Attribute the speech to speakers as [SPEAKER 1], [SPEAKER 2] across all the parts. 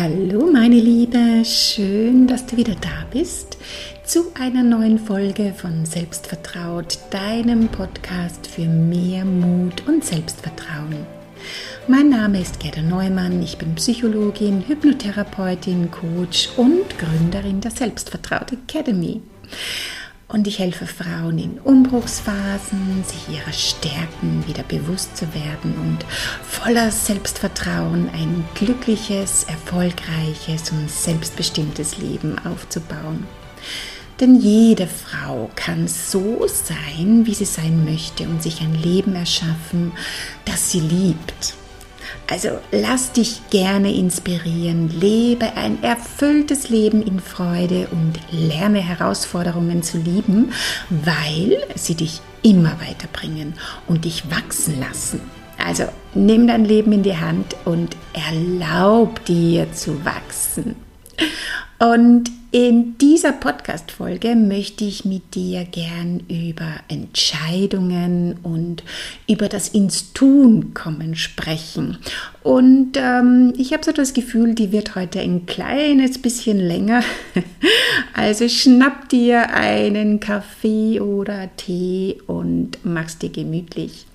[SPEAKER 1] Hallo meine Liebe, schön, dass du wieder da bist zu einer neuen Folge von Selbstvertraut, deinem Podcast für mehr Mut und Selbstvertrauen. Mein Name ist Gerda Neumann, ich bin Psychologin, Hypnotherapeutin, Coach und Gründerin der Selbstvertraut Academy. Und ich helfe Frauen in Umbruchsphasen, sich ihrer Stärken wieder bewusst zu werden und voller Selbstvertrauen ein glückliches, erfolgreiches und selbstbestimmtes Leben aufzubauen. Denn jede Frau kann so sein, wie sie sein möchte und sich ein Leben erschaffen, das sie liebt. Also lass dich gerne inspirieren, lebe ein erfülltes Leben in Freude und lerne Herausforderungen zu lieben, weil sie dich immer weiterbringen und dich wachsen lassen. Also nimm dein Leben in die Hand und erlaub dir zu wachsen. Und in dieser Podcast-Folge möchte ich mit dir gern über Entscheidungen und über das ins Tun kommen sprechen. Und ähm, ich habe so das Gefühl, die wird heute ein kleines bisschen länger. Also schnapp dir einen Kaffee oder Tee und mach's dir gemütlich.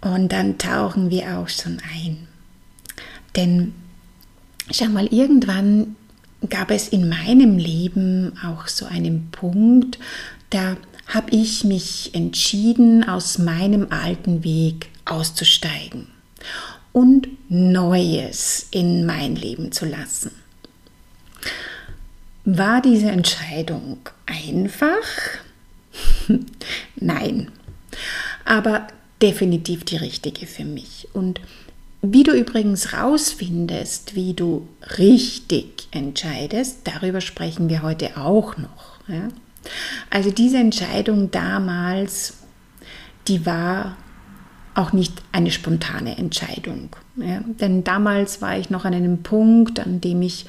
[SPEAKER 1] Und dann tauchen wir auch schon ein. Denn schau mal, irgendwann gab es in meinem Leben auch so einen Punkt, da habe ich mich entschieden, aus meinem alten Weg auszusteigen und Neues in mein Leben zu lassen. War diese Entscheidung einfach? Nein, aber definitiv die richtige für mich. Und wie du übrigens rausfindest, wie du richtig entscheidest, darüber sprechen wir heute auch noch. Ja? Also diese Entscheidung damals, die war auch nicht eine spontane Entscheidung. Ja? Denn damals war ich noch an einem Punkt, an dem ich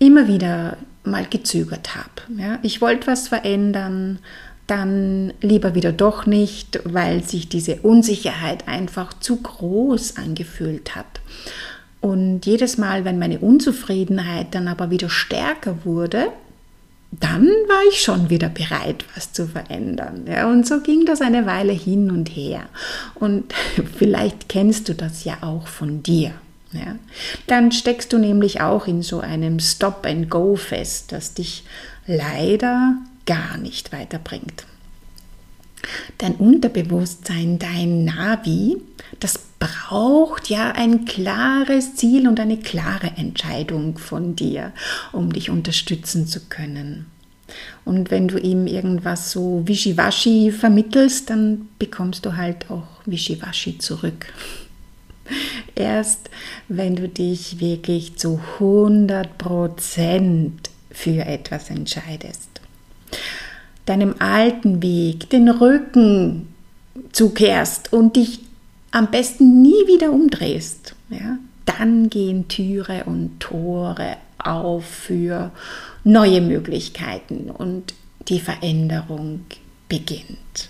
[SPEAKER 1] immer wieder mal gezögert habe. Ja? Ich wollte was verändern, dann lieber wieder doch nicht, weil sich diese Unsicherheit einfach zu groß angefühlt hat. Und jedes Mal, wenn meine Unzufriedenheit dann aber wieder stärker wurde, dann war ich schon wieder bereit, was zu verändern. Ja, und so ging das eine Weile hin und her. Und vielleicht kennst du das ja auch von dir. Ja. Dann steckst du nämlich auch in so einem Stop-and-Go fest, das dich leider gar nicht weiterbringt. Dein Unterbewusstsein, dein Navi, das braucht ja ein klares Ziel und eine klare Entscheidung von dir, um dich unterstützen zu können. Und wenn du ihm irgendwas so wischiwaschi vermittelst, dann bekommst du halt auch wischiwaschi zurück. Erst wenn du dich wirklich zu 100% für etwas entscheidest deinem alten Weg den Rücken zukehrst und dich am besten nie wieder umdrehst, ja, dann gehen Türe und Tore auf für neue Möglichkeiten und die Veränderung beginnt.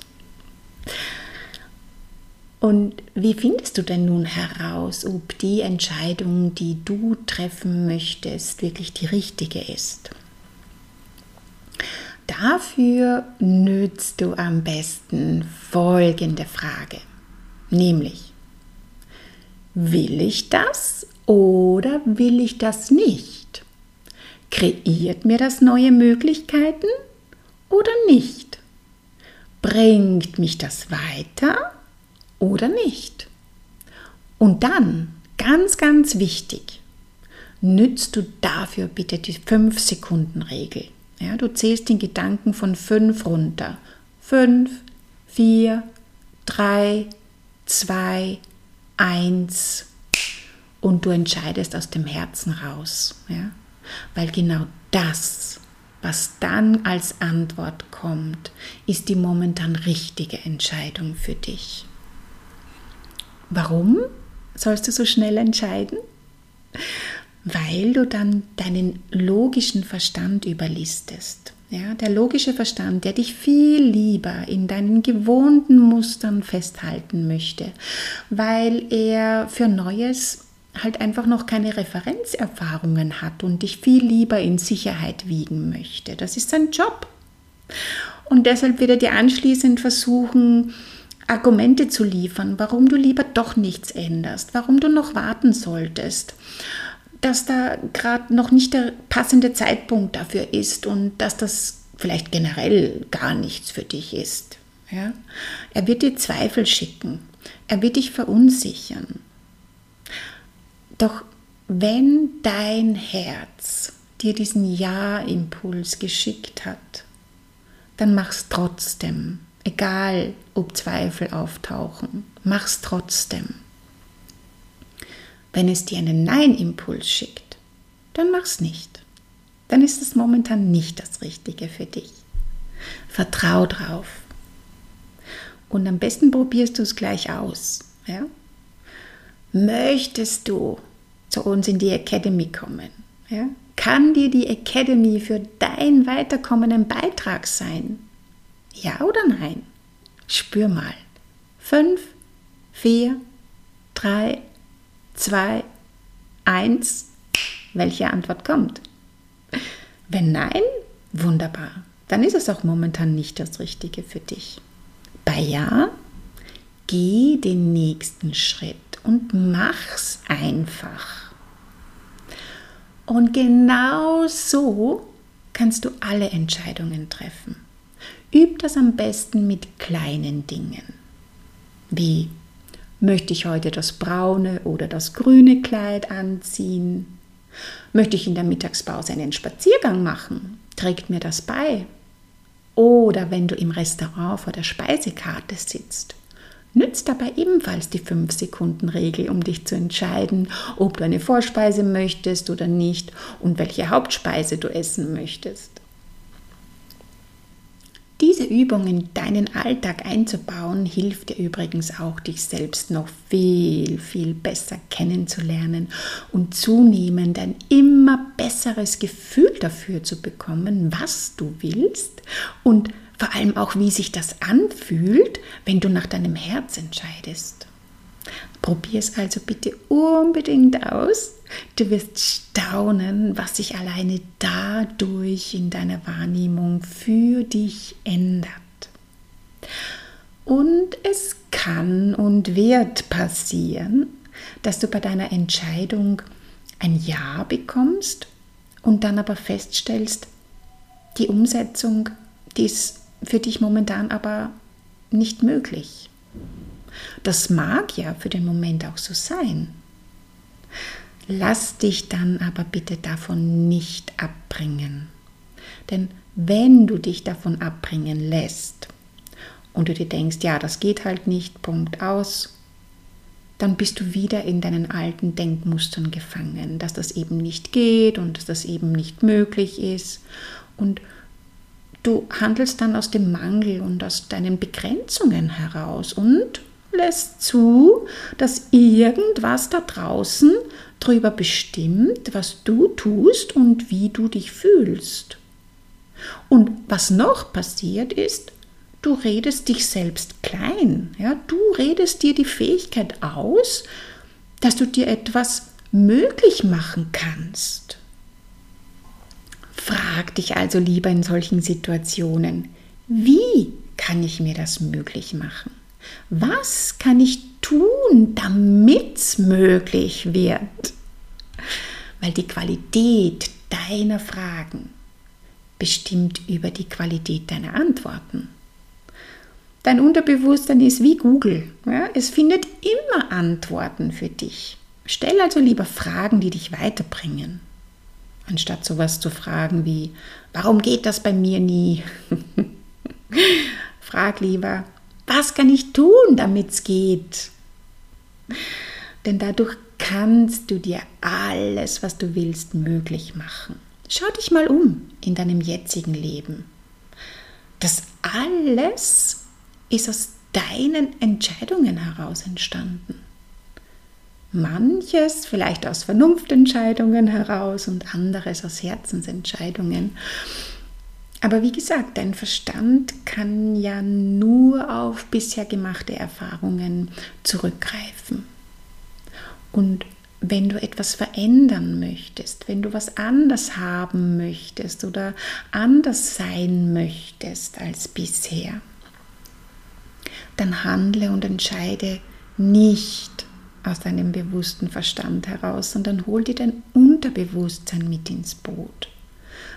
[SPEAKER 1] Und wie findest du denn nun heraus, ob die Entscheidung, die du treffen möchtest, wirklich die richtige ist? Dafür nützt du am besten folgende Frage, nämlich, will ich das oder will ich das nicht? Kreiert mir das neue Möglichkeiten oder nicht? Bringt mich das weiter oder nicht? Und dann, ganz, ganz wichtig, nützt du dafür bitte die 5-Sekunden-Regel. Ja, du zählst den Gedanken von fünf runter. Fünf, vier, drei, zwei, eins. Und du entscheidest aus dem Herzen raus. Ja? Weil genau das, was dann als Antwort kommt, ist die momentan richtige Entscheidung für dich. Warum sollst du so schnell entscheiden? Weil du dann deinen logischen Verstand überlistest. Ja, der logische Verstand, der dich viel lieber in deinen gewohnten Mustern festhalten möchte, weil er für Neues halt einfach noch keine Referenzerfahrungen hat und dich viel lieber in Sicherheit wiegen möchte. Das ist sein Job. Und deshalb wird er dir anschließend versuchen, Argumente zu liefern, warum du lieber doch nichts änderst, warum du noch warten solltest, dass da gerade noch nicht der passende Zeitpunkt dafür ist und dass das vielleicht generell gar nichts für dich ist. Ja? Er wird dir Zweifel schicken, er wird dich verunsichern. Doch wenn dein Herz dir diesen Ja-Impuls geschickt hat, dann mach's trotzdem. Egal, ob Zweifel auftauchen, mach's trotzdem. Wenn es dir einen Nein-Impuls schickt, dann mach's nicht. Dann ist es momentan nicht das Richtige für dich. Vertrau drauf. Und am besten probierst du es gleich aus. Ja? Möchtest du zu uns in die Academy kommen? Ja? Kann dir die Academy für dein Weiterkommen ein Beitrag sein? Ja oder nein? Spür mal. Fünf, vier, drei, zwei, eins. Welche Antwort kommt? Wenn nein, wunderbar. Dann ist es auch momentan nicht das Richtige für dich. Bei Ja, geh den nächsten Schritt und mach's einfach. Und genau so kannst du alle Entscheidungen treffen. Üb das am besten mit kleinen Dingen. Wie möchte ich heute das braune oder das grüne Kleid anziehen? Möchte ich in der Mittagspause einen Spaziergang machen? Trägt mir das bei? Oder wenn du im Restaurant vor der Speisekarte sitzt, nützt dabei ebenfalls die 5-Sekunden-Regel, um dich zu entscheiden, ob du eine Vorspeise möchtest oder nicht und welche Hauptspeise du essen möchtest. Diese Übung in deinen Alltag einzubauen, hilft dir übrigens auch, dich selbst noch viel, viel besser kennenzulernen und zunehmend ein immer besseres Gefühl dafür zu bekommen, was du willst und vor allem auch, wie sich das anfühlt, wenn du nach deinem Herz entscheidest. Probier es also bitte unbedingt aus. Du wirst staunen, was sich alleine dadurch in deiner Wahrnehmung für dich ändert. Und es kann und wird passieren, dass du bei deiner Entscheidung ein Ja bekommst und dann aber feststellst, die Umsetzung, die ist für dich momentan aber nicht möglich. Das mag ja für den Moment auch so sein. Lass dich dann aber bitte davon nicht abbringen. Denn wenn du dich davon abbringen lässt und du dir denkst, ja, das geht halt nicht, Punkt aus, dann bist du wieder in deinen alten Denkmustern gefangen, dass das eben nicht geht und dass das eben nicht möglich ist. Und du handelst dann aus dem Mangel und aus deinen Begrenzungen heraus und lässt zu, dass irgendwas da draußen darüber bestimmt, was du tust und wie du dich fühlst. Und was noch passiert ist, du redest dich selbst klein. Ja? Du redest dir die Fähigkeit aus, dass du dir etwas möglich machen kannst. Frag dich also lieber in solchen Situationen, wie kann ich mir das möglich machen? Was kann ich tun, damit es möglich wird? Weil die Qualität deiner Fragen bestimmt über die Qualität deiner Antworten. Dein Unterbewusstsein ist wie Google. Ja? Es findet immer Antworten für dich. Stell also lieber Fragen, die dich weiterbringen, anstatt sowas zu fragen wie, warum geht das bei mir nie? Frag lieber, was kann ich tun, damit es geht? Denn dadurch kannst du dir alles, was du willst, möglich machen. Schau dich mal um in deinem jetzigen Leben. Das alles ist aus deinen Entscheidungen heraus entstanden. Manches vielleicht aus Vernunftentscheidungen heraus und anderes aus Herzensentscheidungen. Aber wie gesagt, dein Verstand kann ja nur auf bisher gemachte Erfahrungen zurückgreifen. Und wenn du etwas verändern möchtest, wenn du was anders haben möchtest oder anders sein möchtest als bisher, dann handle und entscheide nicht aus deinem bewussten Verstand heraus, sondern hol dir dein Unterbewusstsein mit ins Boot.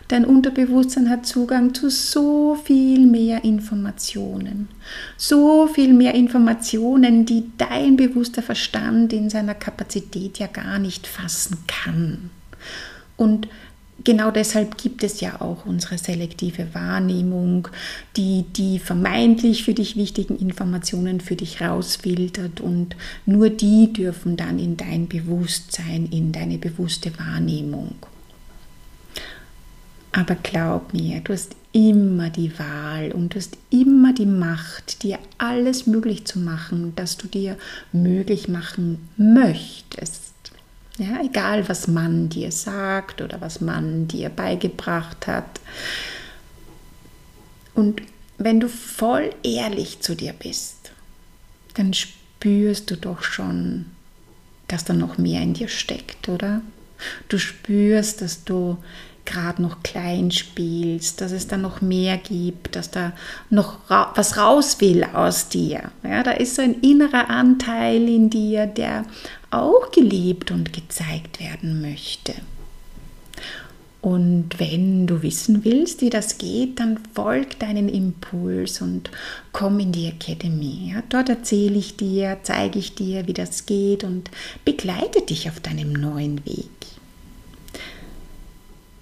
[SPEAKER 1] Dein Unterbewusstsein hat Zugang zu so viel mehr Informationen. So viel mehr Informationen, die dein bewusster Verstand in seiner Kapazität ja gar nicht fassen kann. Und genau deshalb gibt es ja auch unsere selektive Wahrnehmung, die die vermeintlich für dich wichtigen Informationen für dich rausfiltert und nur die dürfen dann in dein Bewusstsein, in deine bewusste Wahrnehmung. Aber glaub mir, du hast immer die Wahl und du hast immer die Macht, dir alles möglich zu machen, dass du dir möglich machen möchtest. Ja, egal was man dir sagt oder was man dir beigebracht hat. Und wenn du voll ehrlich zu dir bist, dann spürst du doch schon, dass da noch mehr in dir steckt, oder? Du spürst, dass du gerade noch klein spielst, dass es da noch mehr gibt, dass da noch ra was raus will aus dir. Ja, da ist so ein innerer Anteil in dir, der auch geliebt und gezeigt werden möchte. Und wenn du wissen willst, wie das geht, dann folg deinen Impuls und komm in die Academy. Ja, dort erzähle ich dir, zeige ich dir, wie das geht und begleite dich auf deinem neuen Weg.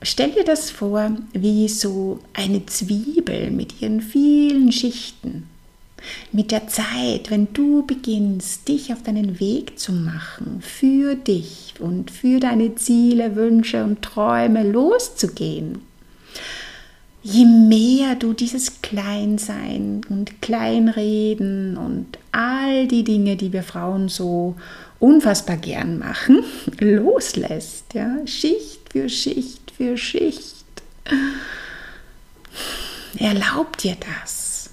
[SPEAKER 1] Stell dir das vor wie so eine Zwiebel mit ihren vielen Schichten. Mit der Zeit, wenn du beginnst, dich auf deinen Weg zu machen, für dich und für deine Ziele, Wünsche und Träume loszugehen, je mehr du dieses Kleinsein und Kleinreden und all die Dinge, die wir Frauen so unfassbar gern machen, loslässt, ja, Schicht für Schicht für Schicht. Erlaub dir das.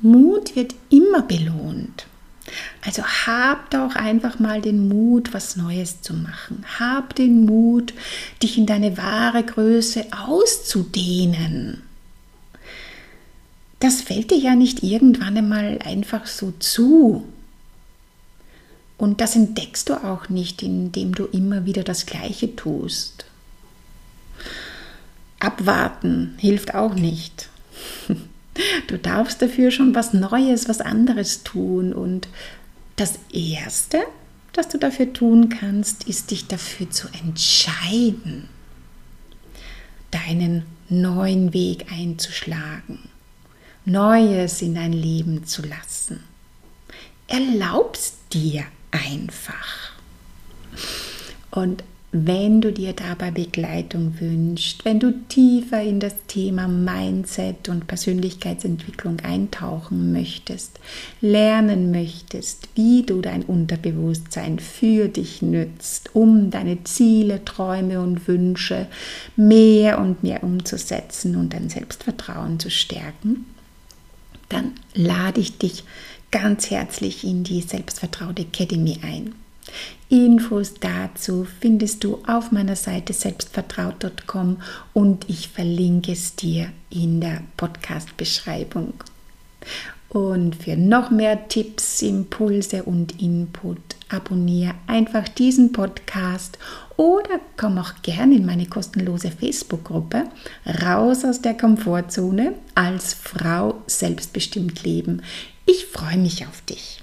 [SPEAKER 1] Mut wird immer belohnt. Also hab doch einfach mal den Mut, was Neues zu machen. Hab den Mut, dich in deine wahre Größe auszudehnen. Das fällt dir ja nicht irgendwann einmal einfach so zu. Und das entdeckst du auch nicht, indem du immer wieder das Gleiche tust. Abwarten hilft auch nicht. Du darfst dafür schon was Neues, was anderes tun. Und das Erste, das du dafür tun kannst, ist dich dafür zu entscheiden, deinen neuen Weg einzuschlagen, Neues in dein Leben zu lassen. Erlaubst dir einfach. Und wenn du dir dabei Begleitung wünschst, wenn du tiefer in das Thema Mindset und Persönlichkeitsentwicklung eintauchen möchtest, lernen möchtest, wie du dein Unterbewusstsein für dich nützt, um deine Ziele, Träume und Wünsche mehr und mehr umzusetzen und dein Selbstvertrauen zu stärken, dann lade ich dich ganz herzlich in die Selbstvertraute Academy ein. Infos dazu findest du auf meiner Seite selbstvertraut.com und ich verlinke es dir in der Podcast-Beschreibung. Und für noch mehr Tipps, Impulse und Input abonniere einfach diesen Podcast oder komm auch gerne in meine kostenlose Facebook-Gruppe Raus aus der Komfortzone als Frau selbstbestimmt leben. Ich freue mich auf dich.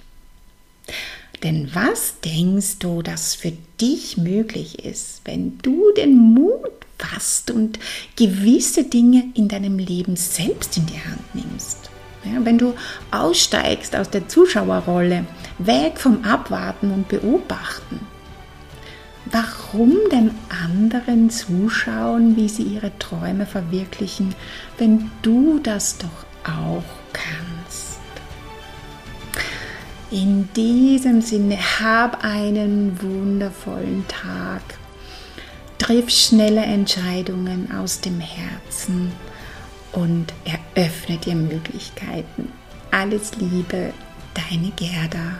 [SPEAKER 1] Denn was denkst du, dass für dich möglich ist, wenn du den Mut fasst und gewisse Dinge in deinem Leben selbst in die Hand nimmst? Ja, wenn du aussteigst aus der Zuschauerrolle, weg vom Abwarten und Beobachten. Warum denn anderen zuschauen, wie sie ihre Träume verwirklichen, wenn du das doch auch kannst? In diesem Sinne, hab einen wundervollen Tag. Triff schnelle Entscheidungen aus dem Herzen und eröffne dir Möglichkeiten. Alles Liebe, deine Gerda.